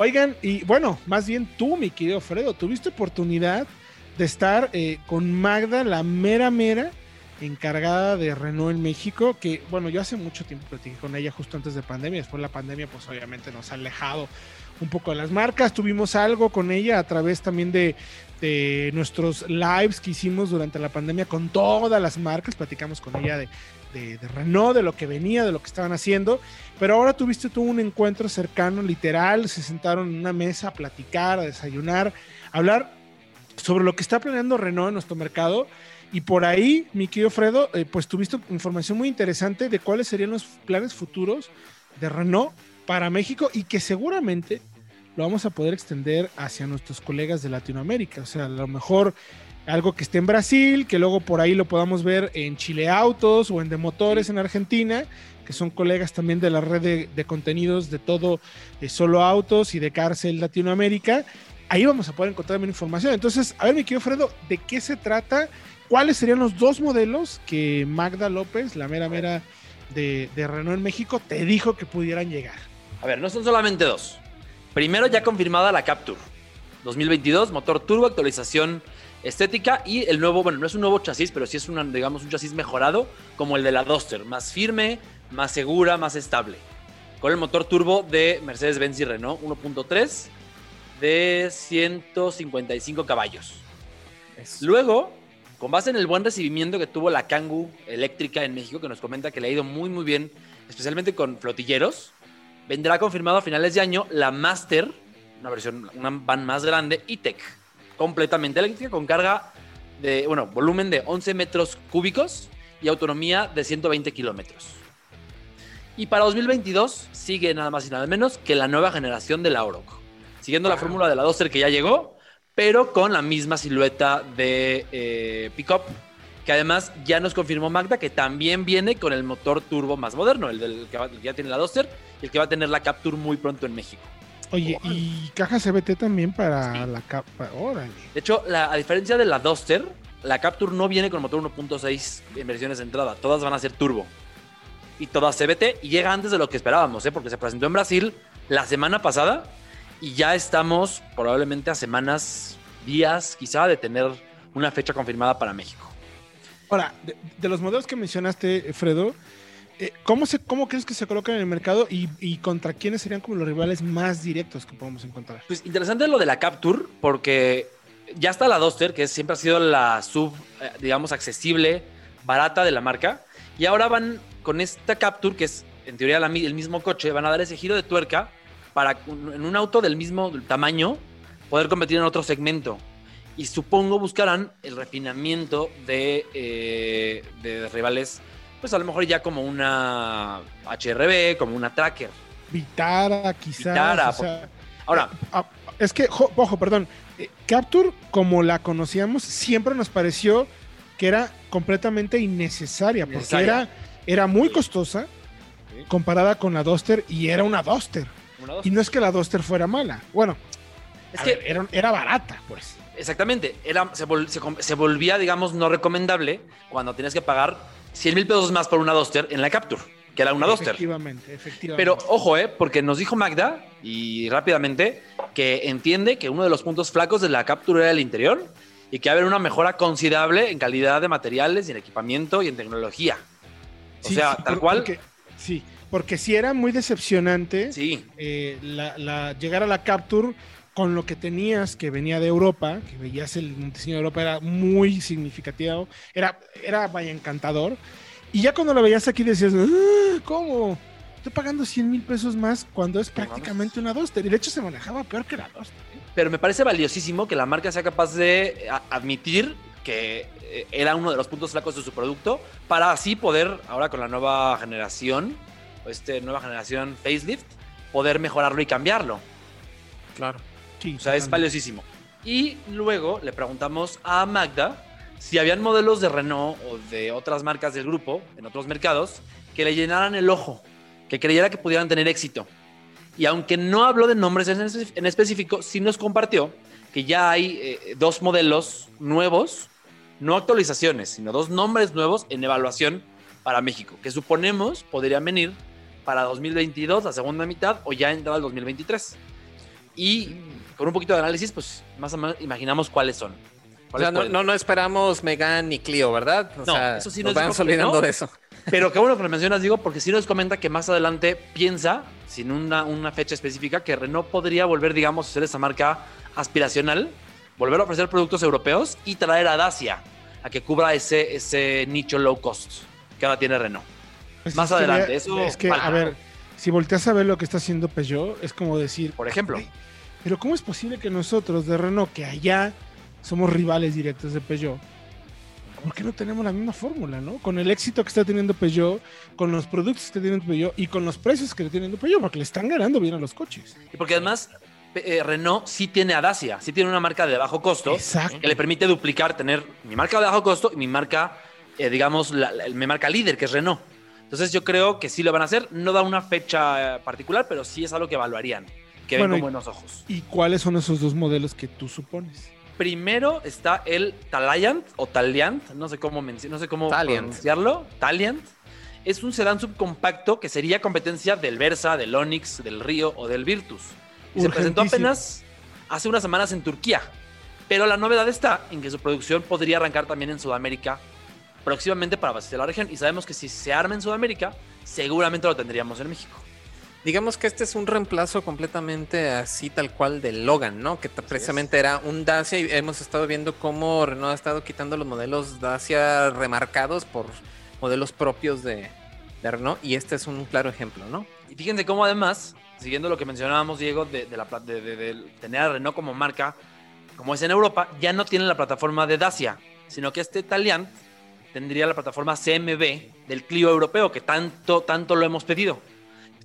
Oigan, y bueno, más bien tú, mi querido Fredo, tuviste oportunidad de estar eh, con Magda, la mera mera encargada de Renault en México, que bueno, yo hace mucho tiempo platiqué con ella justo antes de pandemia, después la pandemia pues obviamente nos ha alejado un poco de las marcas, tuvimos algo con ella a través también de, de nuestros lives que hicimos durante la pandemia con todas las marcas, platicamos con ella de, de, Renault, de lo que venía, de lo que estaban haciendo, pero ahora tuviste tú un encuentro cercano, literal, se sentaron en una mesa a platicar, a desayunar, a hablar sobre lo que está planeando Renault en nuestro mercado. Y por ahí, mi querido Fredo, eh, pues tuviste información muy interesante de cuáles serían los planes futuros de Renault para México y que seguramente lo vamos a poder extender hacia nuestros colegas de Latinoamérica. O sea, a lo mejor algo que esté en Brasil, que luego por ahí lo podamos ver en Chile Autos o en De Motores en Argentina, que son colegas también de la red de, de contenidos de todo, de solo autos y de cárcel Latinoamérica. Ahí vamos a poder encontrar también información. Entonces, a ver, mi querido Fredo, ¿de qué se trata? ¿Cuáles serían los dos modelos que Magda López, la mera mera de, de Renault en México, te dijo que pudieran llegar? A ver, no son solamente dos. Primero ya confirmada la Capture. 2022, motor turbo, actualización estética y el nuevo, bueno, no es un nuevo chasis, pero sí es una, digamos, un chasis mejorado como el de la Duster, más firme, más segura, más estable. Con el motor turbo de Mercedes-Benz y Renault 1.3 de 155 caballos. Luego, con base en el buen recibimiento que tuvo la Kangoo eléctrica en México, que nos comenta que le ha ido muy muy bien, especialmente con flotilleros, vendrá confirmado a finales de año la Master, una versión, una van más grande, E-Tech, completamente eléctrica, con carga de, bueno, volumen de 11 metros cúbicos y autonomía de 120 kilómetros. Y para 2022 sigue nada más y nada menos que la nueva generación de la siguiendo la fórmula de la Duster que ya llegó, pero con la misma silueta de eh, pickup, que además ya nos confirmó Magda que también viene con el motor turbo más moderno, el, del, que, ya tiene la Duster y el que va a tener la Capture muy pronto en México. Oye, y caja CBT también para sí. la capa. Órale. De hecho, la, a diferencia de la Duster, la Capture no viene con motor 1.6 en versiones de entrada. Todas van a ser turbo. Y todas CBT. Y llega antes de lo que esperábamos, ¿eh? porque se presentó en Brasil la semana pasada. Y ya estamos probablemente a semanas, días quizá, de tener una fecha confirmada para México. Ahora, de, de los modelos que mencionaste, Fredo, ¿Cómo, se, ¿Cómo crees que se colocan en el mercado y, y, contra quiénes serían como los rivales más directos que podemos encontrar? Pues interesante lo de la Capture, porque ya está la Duster, que siempre ha sido la sub, eh, digamos, accesible, barata de la marca, y ahora van con esta Capture, que es en teoría el mismo coche, van a dar ese giro de tuerca para en un auto del mismo tamaño poder competir en otro segmento. Y supongo buscarán el refinamiento de, eh, de rivales pues a lo mejor ya como una HRB, como una tracker. Vitara, quizás. Vitara, o sea, ahora. Eh, es que, ojo, perdón. Eh, Capture, como la conocíamos, siempre nos pareció que era completamente innecesaria, porque. Era, era muy costosa sí. comparada con la Duster y era una Duster. una Duster. Y no es que la Duster fuera mala. Bueno, es que ver, era, era, barata, pues. Exactamente. Era, se, vol, se, se volvía, digamos, no recomendable cuando tenías que pagar 100 mil pesos más por una Duster en la Capture, que era una Duster. Efectivamente, efectivamente. Pero ojo, eh, porque nos dijo Magda, y rápidamente, que entiende que uno de los puntos flacos de la Capture era el interior y que va a haber una mejora considerable en calidad de materiales y en equipamiento y en tecnología. O sí, sea, sí, tal cual. Porque, sí, porque si era muy decepcionante sí. eh, la, la, llegar a la Capture con lo que tenías que venía de Europa, que veías el diseño de Europa, era muy significativo, era, era vaya encantador. Y ya cuando lo veías aquí decías, ah, ¿cómo? Estoy pagando 100 mil pesos más cuando es prácticamente una Duster. Y de hecho se manejaba peor que la Duster. ¿eh? Pero me parece valiosísimo que la marca sea capaz de admitir que eh, era uno de los puntos flacos de su producto para así poder, ahora con la nueva generación, este nueva generación facelift, poder mejorarlo y cambiarlo. Claro. Sí, o sea, es valiosísimo. Y luego le preguntamos a Magda si habían modelos de Renault o de otras marcas del grupo en otros mercados que le llenaran el ojo, que creyera que pudieran tener éxito. Y aunque no habló de nombres en específico, sí nos compartió que ya hay eh, dos modelos nuevos, no actualizaciones, sino dos nombres nuevos en evaluación para México, que suponemos podrían venir para 2022, la segunda mitad, o ya entrar al 2023. Y con un poquito de análisis, pues más o menos imaginamos cuáles son. O ¿Cuáles sea, no, no, no esperamos Megan ni Clio, ¿verdad? O No, sea, eso sí nos nos que olvidando no. de eso. Pero qué bueno que lo mencionas, digo, porque sí nos comenta que más adelante piensa, sin una, una fecha específica, que Renault podría volver, digamos, a ser esa marca aspiracional, volver a ofrecer productos europeos y traer a Dacia a que cubra ese, ese nicho low cost que ahora tiene Renault. Pues Más es adelante, eso Es que, falta. a ver, si volteas a ver lo que está haciendo Peugeot, es como decir, Por ejemplo, pero ¿cómo es posible que nosotros de Renault, que allá somos rivales directos de Peugeot, ¿por qué no tenemos la misma fórmula, no? Con el éxito que está teniendo Peugeot, con los productos que está teniendo Peugeot y con los precios que está teniendo Peugeot, porque le están ganando bien a los coches. y porque además eh, Renault sí tiene a Dacia, sí tiene una marca de bajo costo Exacto. que le permite duplicar, tener mi marca de bajo costo y mi marca, eh, digamos, la- la- mi marca líder, que es Renault. Entonces yo creo que sí lo van a hacer. No da una fecha eh, particular, pero sí es algo que evaluarían, que Bueno, ven con buenos ojos. ¿Y cuáles son esos dos modelos que tú supones? Primero está el Taliant o Taliant, no sé cómo, no sé cómo Taliant. pronunciarlo. Taliant. Es un sedán subcompacto que sería competencia del Versa, del Onix, del Río o del Virtus. Y se presentó apenas hace unas semanas en Turquía. Pero la novedad está en que su producción podría arrancar también en Sudamérica próximamente para abastecer la región. Y sabemos que si se arma en Sudamérica, seguramente lo tendríamos en México. Digamos que este es un reemplazo completamente así tal cual del Logan, ¿no? Que precisamente era un Dacia y hemos estado viendo cómo Renault ha estado quitando los modelos Dacia remarcados por modelos propios de, de Renault y este es un claro ejemplo, ¿no? Y fíjense cómo además, siguiendo lo que mencionábamos, Diego, de, de la, de, de- de tener a Renault como marca, como es en Europa, ya no tiene la plataforma de Dacia, sino que este Taliant tendría la plataforma CMB del Clio europeo, que tanto, tanto lo hemos pedido.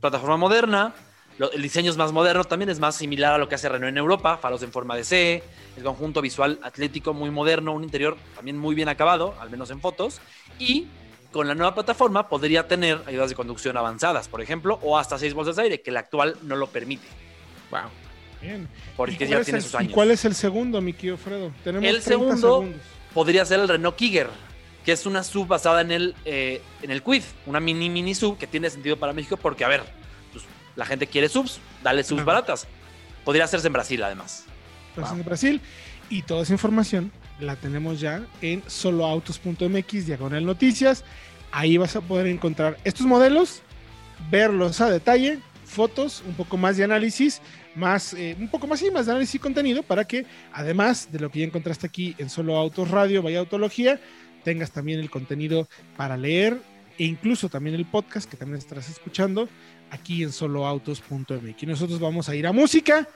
Plataforma moderna, lo- el diseño es más moderno, también es más similar a lo que hace Renault en Europa, faros en forma de C, el conjunto visual atlético muy moderno, un interior también muy bien acabado, al menos en fotos, y con la nueva plataforma podría tener ayudas de conducción avanzadas, por ejemplo, o hasta seis bolsas de aire, que la actual no lo permite, Wow. Bien. porque ¿Y cuál ya es tiene el- sus ¿Y años. cuál es el segundo, mi querido Fredo? Tenemos El 30 segundo- segundos. Podría ser el Renault Kiger, que es una sub basada en el, eh, en el Quid, una mini mini sub que tiene sentido para México porque, a ver, pues, la gente quiere subs, dale subs Ajá. baratas. Podría hacerse en Brasil, además. Wow. en Brasil. Y toda esa información la tenemos ya en soloautos.mx, diagonal noticias. Ahí vas a poder encontrar estos modelos, verlos a detalle, fotos, un poco más de análisis, más, eh, un poco más y más de análisis y contenido para que, además de lo que ya encontraste aquí en Solo Autos Radio, Vaya Autología, tengas también el contenido para leer e incluso también el podcast que también estarás escuchando aquí en soloautos.mx. Nosotros vamos a ir a música